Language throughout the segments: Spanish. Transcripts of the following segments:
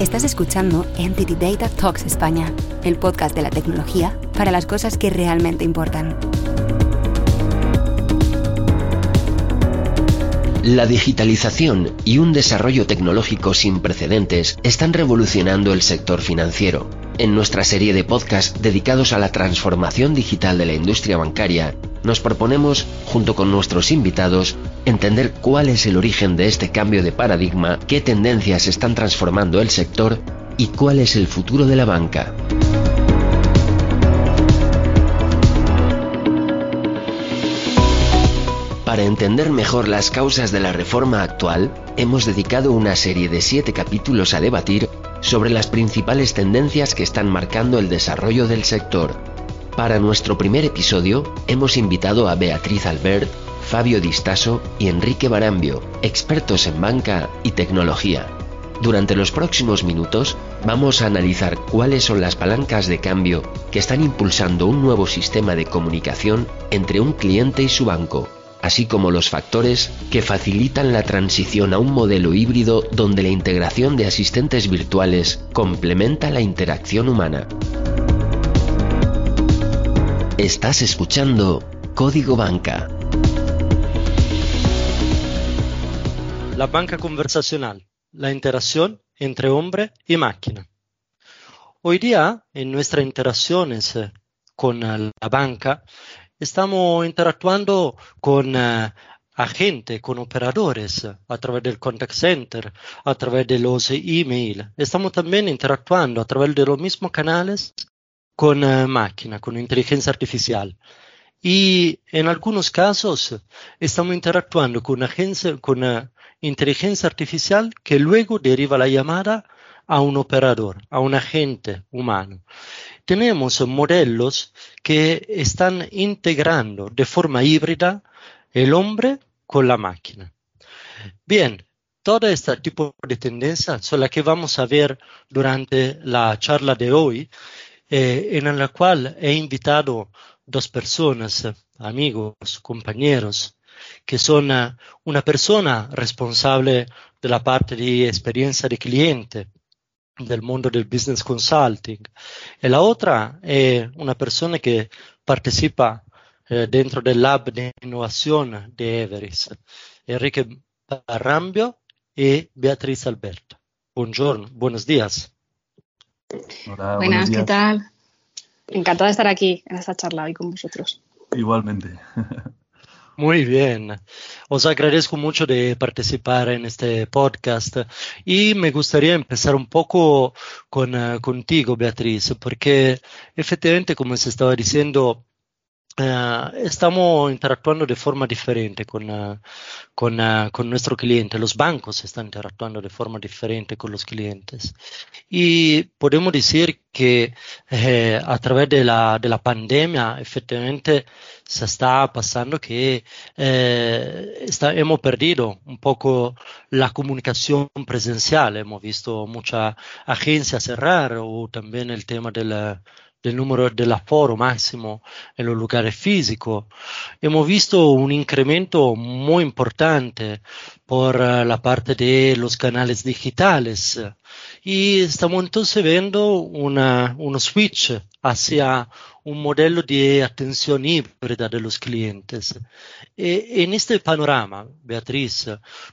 Estás escuchando Entity Data Talks España, el podcast de la tecnología para las cosas que realmente importan. La digitalización y un desarrollo tecnológico sin precedentes están revolucionando el sector financiero. En nuestra serie de podcasts dedicados a la transformación digital de la industria bancaria, nos proponemos, junto con nuestros invitados, entender cuál es el origen de este cambio de paradigma, qué tendencias están transformando el sector y cuál es el futuro de la banca. Para entender mejor las causas de la reforma actual, hemos dedicado una serie de siete capítulos a debatir sobre las principales tendencias que están marcando el desarrollo del sector. Para nuestro primer episodio, hemos invitado a Beatriz Albert, Fabio Distaso y Enrique Barambio, expertos en banca y tecnología. Durante los próximos minutos vamos a analizar cuáles son las palancas de cambio que están impulsando un nuevo sistema de comunicación entre un cliente y su banco, así como los factores que facilitan la transición a un modelo híbrido donde la integración de asistentes virtuales complementa la interacción humana. Estás escuchando Código Banca. La banca conversacional, la interacción entre hombre y máquina. Hoy día, en nuestras interacciones eh, con eh, la banca, estamos interactuando con uh, agentes, con operadores a través del contact center, a través de los email. Estamos también interactuando a través de los mismos canales con uh, máquina, con inteligencia artificial. Y en algunos casos estamos interactuando con, agencia, con uh, inteligencia artificial que luego deriva la llamada a un operador, a un agente humano tenemos modelos que están integrando de forma híbrida el hombre con la máquina. Bien, todo este tipo de tendencias son las que vamos a ver durante la charla de hoy, eh, en la cual he invitado dos personas, amigos, compañeros, que son uh, una persona responsable de la parte de experiencia de cliente, del mundo del business consulting. Y la otra es una persona que participa eh, dentro del lab de innovación de Everest, Enrique Barrambio y Beatriz Alberto. Buongiorno, buenos días. Hola, Buenas, ¿qué tal? Encantada de estar aquí en esta charla hoy con vosotros. Igualmente. Muy bien. Os agradezco mucho de participar en este podcast y me gustaría empezar un poco con, uh, contigo, Beatriz, porque efectivamente, como se estaba diciendo, Uh, estamos interactuando de forma diferente con, uh, con, nuestro cliente. Los bancos están interactuando de forma diferente con los clientes. Y podemos decir que eh, a través de la, de la pandemia, efectivamente, se está pasando que eh, hemos perdido un poco la comunicación presencial. Hemos visto muchas agencias cerrar o también el tema de del número del aforo máximo en los lugares físicos. Hemos visto un incremento muy importante por uh, la parte de los canales digitales y estamos entonces viendo una, un switch hacia un modelo de atención híbrida de los clientes. E, en este panorama, Beatriz,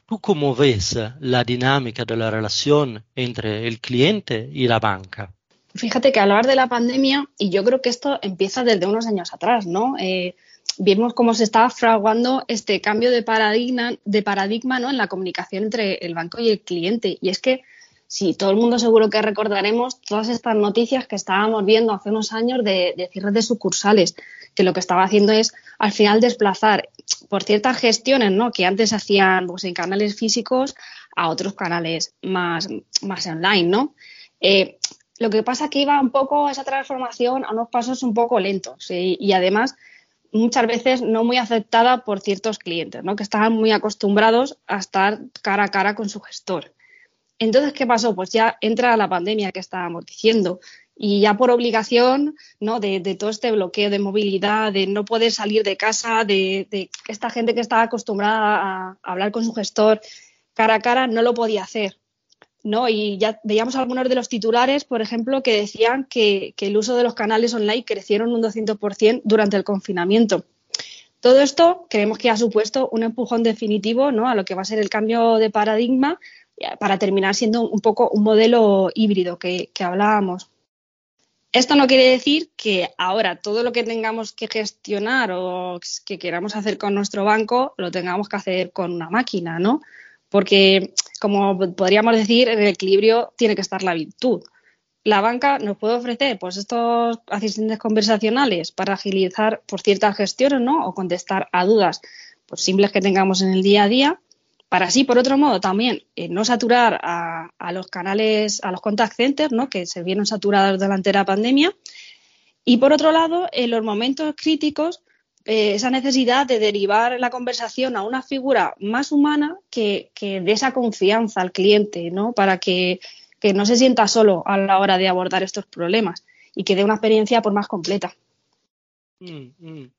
¿tú cómo ves la dinámica de la relación entre el cliente y la banca? Fíjate que hablar de la pandemia, y yo creo que esto empieza desde unos años atrás, ¿no? Eh, vimos cómo se estaba fraguando este cambio de paradigma, de paradigma ¿no? en la comunicación entre el banco y el cliente. Y es que, sí, todo el mundo seguro que recordaremos todas estas noticias que estábamos viendo hace unos años de, de cierres de sucursales, que lo que estaba haciendo es al final desplazar por ciertas gestiones ¿no? que antes hacían pues, en canales físicos a otros canales más, más online, ¿no? Eh, lo que pasa es que iba un poco esa transformación a unos pasos un poco lentos y, además muchas veces no muy aceptada por ciertos clientes, ¿no? que estaban muy acostumbrados a estar cara a cara con su gestor. Entonces, ¿qué pasó? Pues ya entra la pandemia que estábamos diciendo y ya por obligación ¿no? de, todo este bloqueo de movilidad, de no poder salir de casa, de, de esta gente que estaba acostumbrada a hablar con su gestor cara a cara, no lo podía hacer ¿no? Y ya veíamos algunos de los titulares, por ejemplo, que decían que, el uso de los canales online crecieron un 200% durante el confinamiento. Todo esto creemos que ha supuesto un empujón definitivo ¿no? a lo que va a ser el cambio de paradigma para terminar siendo un poco un modelo híbrido que, hablábamos. Esto no quiere decir que ahora todo lo que tengamos que gestionar o que queramos hacer con nuestro banco lo tengamos que hacer con una máquina, ¿no? Porque, como podríamos decir, en el equilibrio tiene que estar la virtud. La banca nos puede ofrecer pues estos asistentes conversacionales para agilizar por ciertas gestiones, ¿no? O contestar a dudas pues, simples que tengamos en el día a día para así, por otro modo, también eh, no saturar a, los canales, a los contact centers, ¿no? que se vieron saturados durante la pandemia. Y por otro lado, en los momentos críticos, eh, esa necesidad de derivar la conversación a una figura más humana que, que dé esa confianza al cliente, ¿no? para que, no se sienta solo a la hora de abordar estos problemas y que dé una experiencia por más completa. Mm, mm.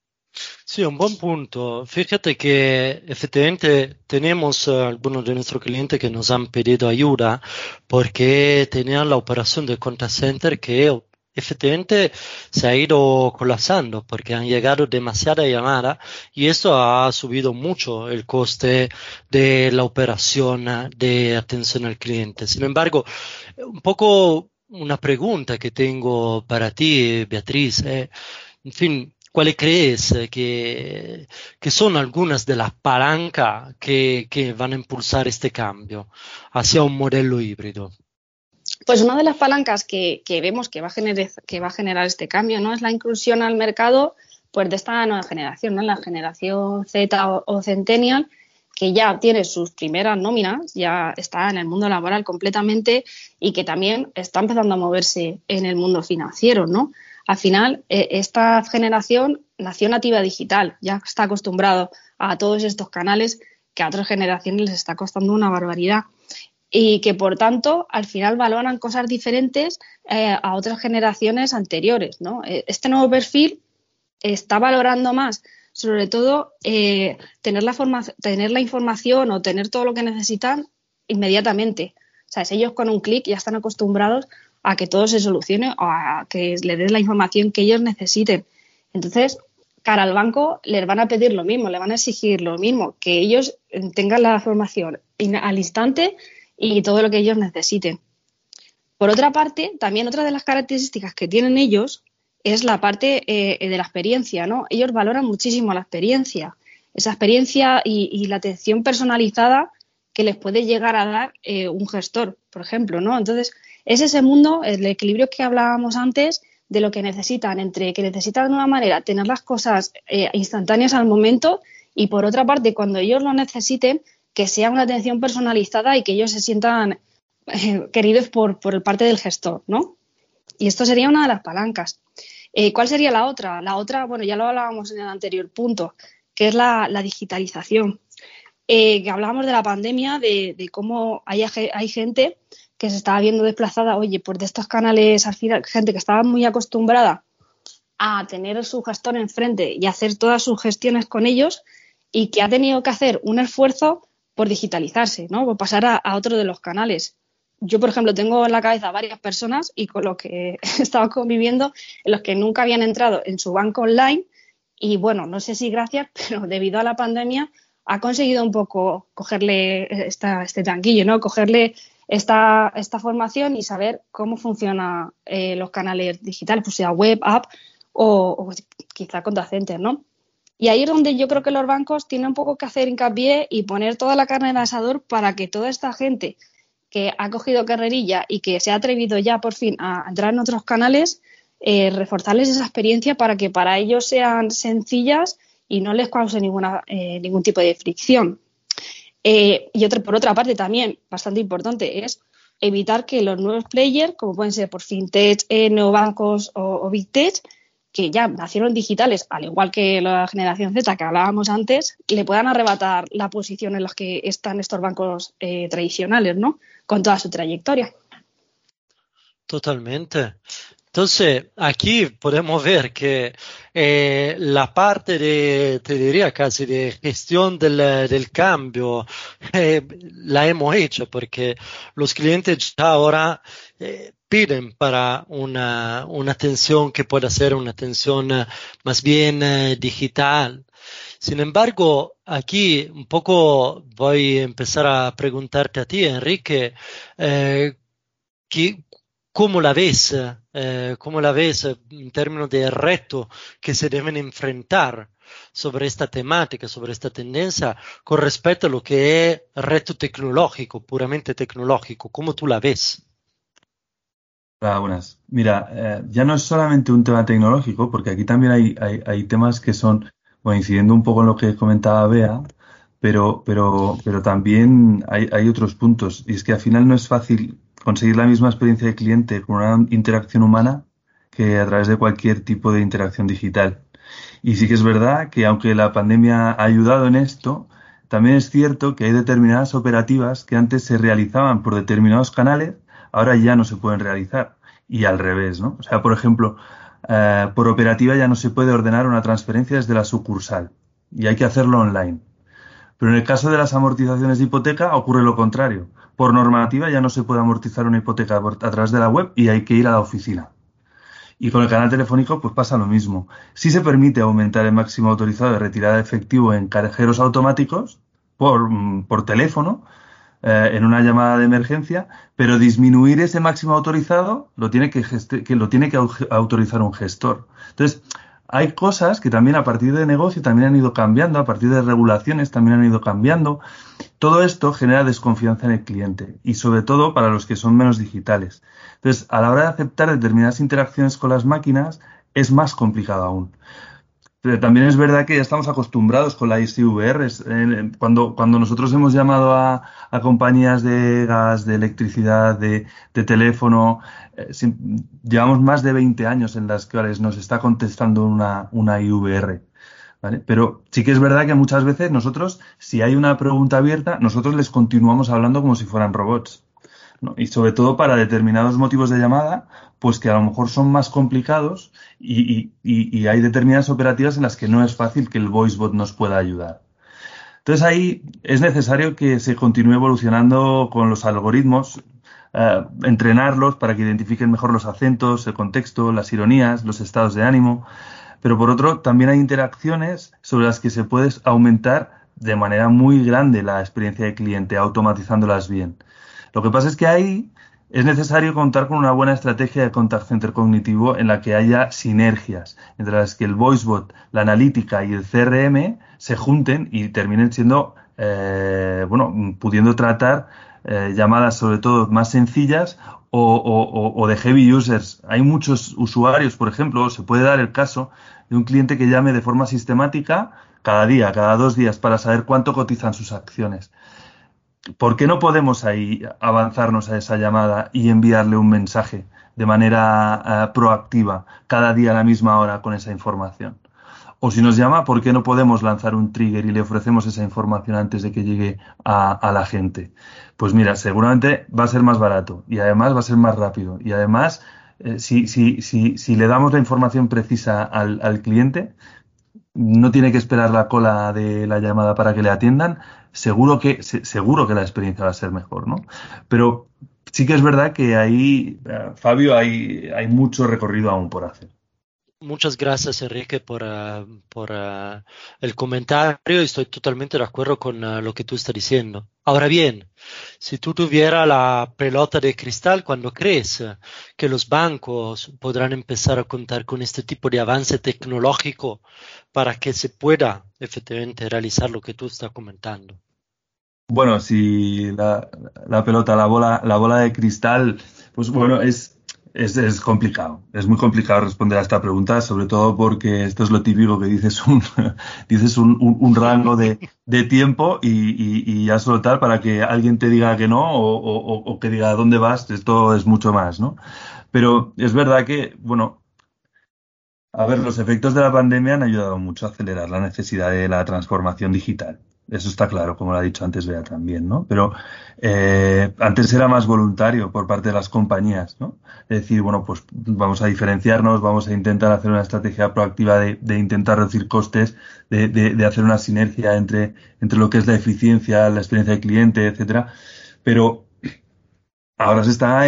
Sí, un buen punto. Fíjate que efectivamente tenemos eh, algunos de nuestros clientes que nos han pedido ayuda porque tenían la operación de contact center que efectivamente se ha ido colapsando porque han llegado demasiadas llamadas y esto ha subido mucho el coste de la operación de atención al cliente. Sin embargo, un poco una pregunta que tengo para ti, Beatriz. Eh, en fin, ¿Cuáles crees eh, que, son algunas de las palancas que, van a impulsar este cambio hacia un modelo híbrido? Pues una de las palancas que, vemos que va, a generar, que va a generar este cambio ¿no? es la inclusión al mercado pues, de esta nueva generación, ¿no? la generación Z o, Centennial, que ya tiene sus primeras nóminas, ya está en el mundo laboral completamente y que también está empezando a moverse en el mundo financiero, ¿no? al final eh, esta generación nació nativa digital, ya está acostumbrado a todos estos canales que a otras generaciones les está costando una barbaridad y que por tanto al final valoran cosas diferentes eh, a otras generaciones anteriores. ¿no? Eh, este nuevo perfil está valorando más sobre todo tener, la tener la información o tener todo lo que necesitan inmediatamente. O sea, ellos con un clic ya están acostumbrados a que todo se solucione o a que le des la información que ellos necesiten. Entonces, cara al banco, les van a pedir lo mismo, le van a exigir lo mismo, que ellos tengan la información al instante y todo lo que ellos necesiten. Por otra parte, también otra de las características que tienen ellos es la parte eh, de la experiencia, ¿no? Ellos valoran muchísimo la experiencia, esa experiencia y, la atención personalizada que les puede llegar a dar eh, un gestor, por ejemplo, ¿no? Entonces, es ese mundo, el equilibrio que hablábamos antes, de lo que necesitan, entre que necesitan de una manera tener las cosas eh, instantáneas al momento y por otra parte, cuando ellos lo necesiten, que sea una atención personalizada y que ellos se sientan eh, queridos por, por parte del gestor, ¿no? Y esto sería una de las palancas. Eh, ¿Cuál sería la otra? La otra, bueno, ya lo hablábamos en el anterior punto, que es la, digitalización. que hablábamos de la pandemia, de, cómo hay, hay gente que se estaba viendo desplazada, oye, por de estos canales, al final, gente que estaba muy acostumbrada a tener su gestor enfrente y hacer todas sus gestiones con ellos y que ha tenido que hacer un esfuerzo por digitalizarse, ¿no? Por pasar a, otro de los canales. Yo, por ejemplo, tengo en la cabeza varias personas y con lo que he estado conviviendo, en los que nunca habían entrado en su banco online y bueno, no sé si gracias, pero debido a la pandemia ha conseguido un poco cogerle esta, este tranquillo, ¿no? Cogerle esta, esta formación y saber cómo funcionan eh, los canales digitales, pues sea web, app o, quizá contact center, ¿no? Y ahí es donde yo creo que los bancos tienen un poco que hacer hincapié y poner toda la carne en asador para que toda esta gente que ha cogido carrerilla y que se ha atrevido ya por fin a entrar en otros canales, eh, reforzarles esa experiencia para que para ellos sean sencillas y no les cause eh, ningún tipo de fricción. Eh, y por otra parte, también bastante importante es evitar que los nuevos players, como pueden ser por fintech, neobancos o, big tech, que ya nacieron digitales, al igual que la generación Z que hablábamos antes, le puedan arrebatar la posición en la que están estos bancos eh, tradicionales, ¿no? Con toda su trayectoria. Totalmente. Entonces, aquí podemos ver que eh, la parte de, te diría casi, de gestión del, cambio, eh, la hemos hecho porque los clientes ya ahora piden para una, una atención que pueda ser una atención más bien digital. Sin embargo, aquí un poco voy a empezar a preguntarte a ti, Enrique, ¿cómo la ves? Eh, ¿Cómo la ves en términos de reto que se deben enfrentar sobre esta temática, sobre esta tendencia, con respecto a lo que es reto tecnológico, puramente tecnológico? ¿Cómo tú la ves? Hola, buenas. Mira, eh, ya no es solamente un tema tecnológico, porque aquí también hay, hay, temas que son, coincidiendo un poco en lo que comentaba Bea, pero, pero, pero también hay, hay otros puntos. Y es que al final no es fácil conseguir la misma experiencia de cliente con una interacción humana que a través de cualquier tipo de interacción digital. Y sí que es verdad que aunque la pandemia ha ayudado en esto, también es cierto que hay determinadas operativas que antes se realizaban por determinados canales, ahora ya no se pueden realizar. Y al revés, ¿no? O sea, por ejemplo, eh, por operativa ya no se puede ordenar una transferencia desde la sucursal y hay que hacerlo online. Pero en el caso de las amortizaciones de hipoteca ocurre lo contrario. Por normativa ya no se puede amortizar una hipoteca a través de la web y hay que ir a la oficina. Y con el canal telefónico pues pasa lo mismo. Sí se permite aumentar el máximo autorizado de retirada de efectivo en cajeros automáticos por, mm, por teléfono eh, en una llamada de emergencia, pero disminuir ese máximo autorizado lo tiene que, que lo tiene que autorizar un gestor. Entonces, hay cosas que también a partir de negocio también han ido cambiando, a partir de regulaciones también han ido cambiando. Todo esto genera desconfianza en el cliente y sobre todo para los que son menos digitales. Entonces, a la hora de aceptar determinadas interacciones con las máquinas es más complicado aún. Pero también es verdad que ya estamos acostumbrados con la ICVR. Eh, cuando, cuando nosotros hemos llamado a, compañías de gas, de electricidad, de, teléfono, eh, llevamos más de 20 años en las cuales nos está contestando una, una IVR. Pero sí que es verdad que muchas veces nosotros, si hay una pregunta abierta, nosotros les continuamos hablando como si fueran robots. Y sobre todo para determinados motivos de llamada pues que a lo mejor son más complicados y, hay determinadas operativas en las que no es fácil que el VoiceBot nos pueda ayudar. Entonces ahí es necesario que se continúe evolucionando con los algoritmos, eh, entrenarlos para que identifiquen mejor los acentos, el contexto, las ironías, los estados de ánimo. Pero por otro, también hay interacciones sobre las que se puede aumentar de manera muy grande la experiencia de cliente, automatizándolas bien. Lo que pasa es que ahí es necesario contar con una buena estrategia de contact center cognitivo en la que haya sinergias, entre las que el VoiceBot, la analítica y el CRM se junten y terminen siendo, eh, bueno, pudiendo tratar eh, llamadas sobre todo más sencillas o, o, de heavy users. Hay muchos usuarios, por ejemplo, se puede dar el caso de un cliente que llame de forma sistemática cada día, cada dos días, para saber cuánto cotizan sus acciones. ¿Por qué no podemos ahí avanzarnos a esa llamada y enviarle un mensaje de manera eh, proactiva cada día a la misma hora con esa información? O si nos llama, ¿por qué no podemos lanzar un trigger y le ofrecemos esa información antes de que llegue a, la gente? Pues mira, seguramente va a ser más barato y además va a ser más rápido. Y además, eh, si, si, si, si, le damos la información precisa al, al cliente, no tiene que esperar la cola de la llamada para que le atiendan, seguro que, seguro que la experiencia va a ser mejor, ¿no? Pero sí que es verdad que ahí, eh, Fabio, hay, hay mucho recorrido aún por hacer. Muchas gracias, Enrique, por, por uh, el comentario. Estoy totalmente de acuerdo con uh, lo que tú estás diciendo. Ahora bien, si tú tuvieras la pelota de cristal, ¿cuándo crees que los bancos podrán empezar a contar con este tipo de avance tecnológico para que se pueda efectivamente realizar lo que tú estás comentando? Bueno, si la, la pelota, la bola, la bola de cristal, pues bueno, es es, complicado, es muy complicado responder a esta pregunta, sobre todo porque esto es lo típico que dices un, dices un, rango de, tiempo y, ya solo tal para que alguien te diga que no o, que diga dónde vas, esto es mucho más, ¿no? Pero es verdad que, bueno, a ver, los efectos de la pandemia han ayudado mucho a acelerar la necesidad de la transformación digital. Eso está claro, como lo ha dicho antes Bea también, ¿no? Pero eh, antes era más voluntario por parte de las compañías, ¿no? Es decir, bueno, pues vamos a diferenciarnos, vamos a intentar hacer una estrategia proactiva de, de intentar reducir costes, de, de, de, hacer una sinergia entre, entre lo que es la eficiencia, la experiencia del cliente, etcétera. Pero ahora se está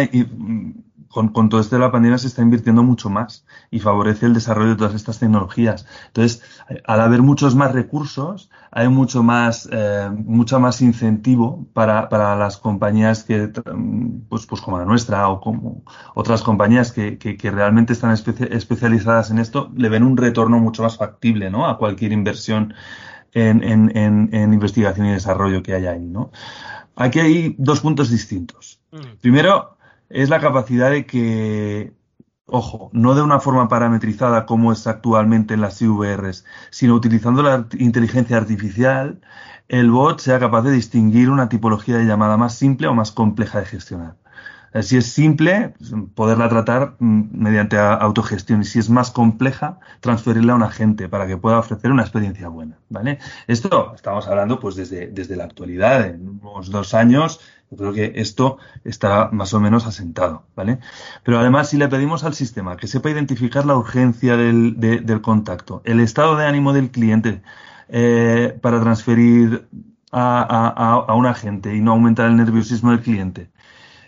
con, con, todo esto de la pandemia se está invirtiendo mucho más y favorece el desarrollo de todas estas tecnologías. Entonces, al haber muchos más recursos, hay mucho más, eh, mucho más incentivo para, para las compañías que, pues, pues como la nuestra o como otras compañías que, que, que realmente están especializadas en esto, le ven un retorno mucho más factible, ¿no? A cualquier inversión en, en, en, en investigación y desarrollo que haya ahí, ¿no? Aquí hay dos puntos distintos. Mm. Primero, es la capacidad de que, ojo, no de una forma parametrizada como es actualmente en las IVRs, sino utilizando la inteligencia artificial, el bot sea capaz de distinguir una tipología de llamada más simple o más compleja de gestionar. Si es simple, poderla tratar mm, mediante autogestión y si es más compleja, transferirla a un agente para que pueda ofrecer una experiencia buena. ¿vale? Esto estamos hablando pues desde, desde la actualidad, en unos dos años yo creo que esto estará más o menos asentado, ¿vale? Pero además, si le pedimos al sistema que sepa identificar la urgencia del, de, del contacto, el estado de ánimo del cliente eh, para transferir a, a, a, un agente y no aumentar el nerviosismo del cliente,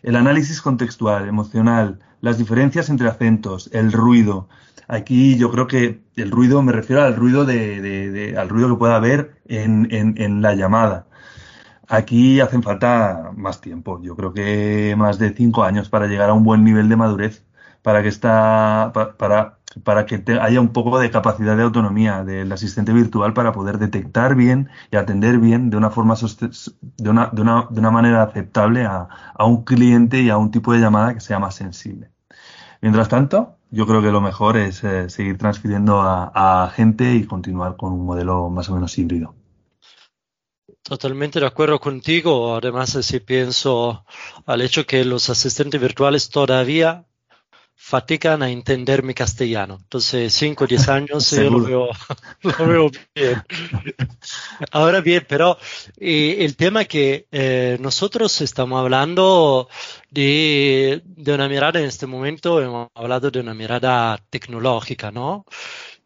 el análisis contextual, emocional, las diferencias entre acentos, el ruido. Aquí yo creo que el ruido me refiero al ruido de, al ruido que pueda haber en, en, la llamada Aquí hacen falta más tiempo. Yo creo que más de cinco años para llegar a un buen nivel de madurez, para que esta, para que haya un poco de capacidad de autonomía del asistente virtual para poder detectar bien y atender bien de una forma de una, de una, de una manera aceptable a, a un cliente y a un tipo de llamada que sea más sensible. Mientras tanto, yo creo que lo mejor es eh, seguir transfiriendo a, a gente y continuar con un modelo más o menos híbrido. Totalmente de acuerdo contigo. Además, si pienso al hecho que los asistentes virtuales todavía fatigan a entender mi castellano. Entonces, 5 o 10 años yo lo veo, lo veo bien. Ahora bien, pero eh, el tema que eh, nosotros estamos hablando de, de una mirada en este momento, hemos hablado de una mirada tecnológica, ¿no?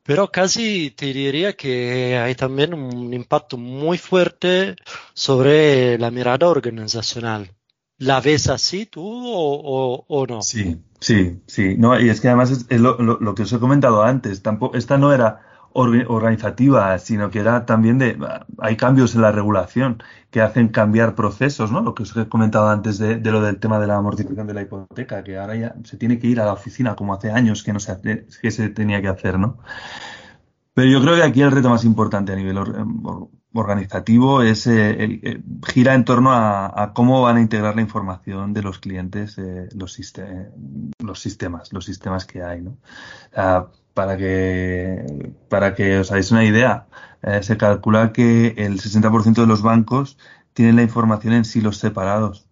pero casi te diría que hay también un impacto muy fuerte sobre la mirada organizacional. ¿La ves así tú o, o, o no? Sí, sí, sí. No, y es que además es, lo, lo, lo, que os he comentado antes. Tampoco, esta no era organizativa, sino que era también de, hay cambios en la regulación que hacen cambiar procesos, ¿no? Lo que os he comentado antes de, de, lo del tema de la amortización de la hipoteca, que ahora ya se tiene que ir a la oficina como hace años que no se, que se tenía que hacer, ¿no? Pero yo creo que aquí el reto más importante a nivel organizativo es eh, el, gira en torno a, cómo van a integrar la información de los clientes, eh, los, los, sistemas, los sistemas que hay, ¿no? Uh, para que, para que os hagáis una idea, eh, se calcula que el 60% de los bancos tienen la información en silos separados.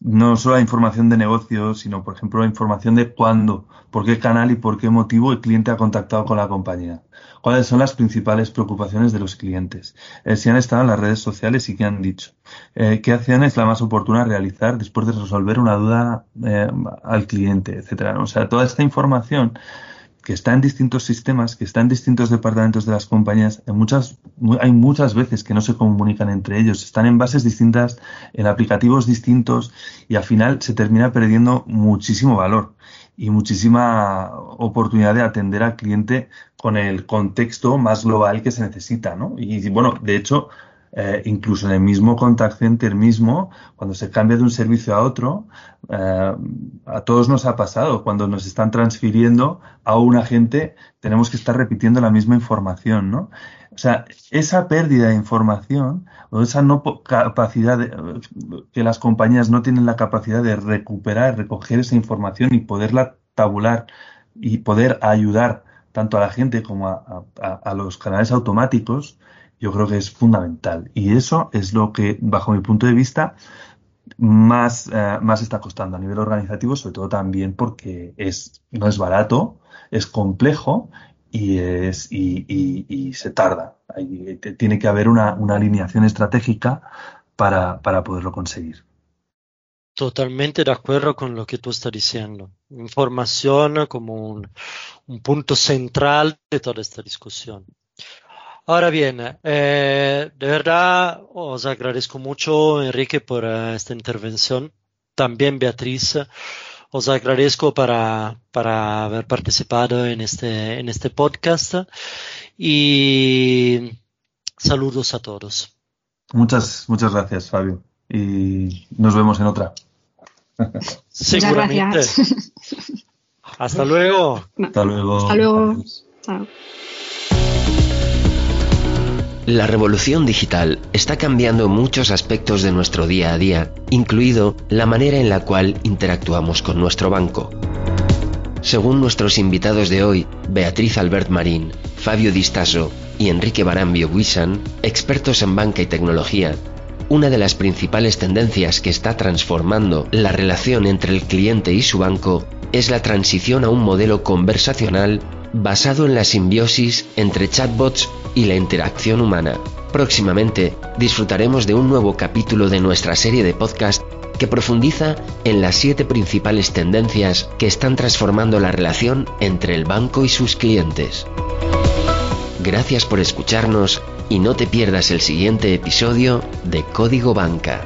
No solo la información de negocio, sino, por ejemplo, la información de cuándo, por qué canal y por qué motivo el cliente ha contactado con la compañía. Cuáles son las principales preocupaciones de los clientes. Eh, si han estado en las redes sociales y qué han dicho. Eh, qué acción es la más oportuna realizar después de resolver una duda eh, al cliente, etcétera. O sea, toda esta información que está en distintos sistemas, que está en distintos departamentos de las compañías, hay muchas veces que no se comunican entre ellos, están en bases distintas, en aplicativos distintos y al final se termina perdiendo muchísimo valor y muchísima oportunidad de atender al cliente con el contexto más global que se necesita, ¿no? Y bueno, de hecho, eh, incluso en el mismo contact center mismo, cuando se cambia de un servicio a otro, eh, a todos nos ha pasado, cuando nos están transfiriendo a un agente, tenemos que estar repitiendo la misma información, ¿no? O sea, esa pérdida de información o esa no capacidad que las compañías no tienen la capacidad de recuperar, recoger esa información y poderla tabular y poder ayudar tanto a la gente como a, a los canales automáticos, yo creo que es fundamental. Y eso es lo que, bajo mi punto de vista, más, eh, más está costando a nivel organizativo, sobre todo también porque es, no es barato, es complejo y, es, y, se tarda. tiene que haber una, alineación estratégica para, poderlo conseguir. Totalmente de acuerdo con lo que tú estás diciendo. Información como un, punto central de toda esta discusión. Ahora bien, eh, de verdad os agradezco mucho, Enrique, por eh, esta intervención. También Beatriz os agradezco para, para haber participado en este, en este podcast y saludos a todos. Muchas, muchas gracias, Fabio. Y nos vemos en otra. Seguramente. Hasta luego. Hasta luego. Hasta luego. Chao. La revolución digital está cambiando muchos aspectos de nuestro día a día, incluido la manera en la cual interactuamos con nuestro banco. Según nuestros invitados de hoy, Beatriz Albert Marín, Fabio Distaso y Enrique Barambio Buisan, expertos en banca y tecnología, una de las principales tendencias que está transformando la relación entre el cliente y su banco es la transición a un modelo conversacional basado en la simbiosis entre chatbots y la interacción humana. Próximamente disfrutaremos de un nuevo capítulo de nuestra serie de podcast que profundiza en las siete principales tendencias que están transformando la relación entre el banco y sus clientes. Gracias por escucharnos y no te pierdas el siguiente episodio de Código Banca.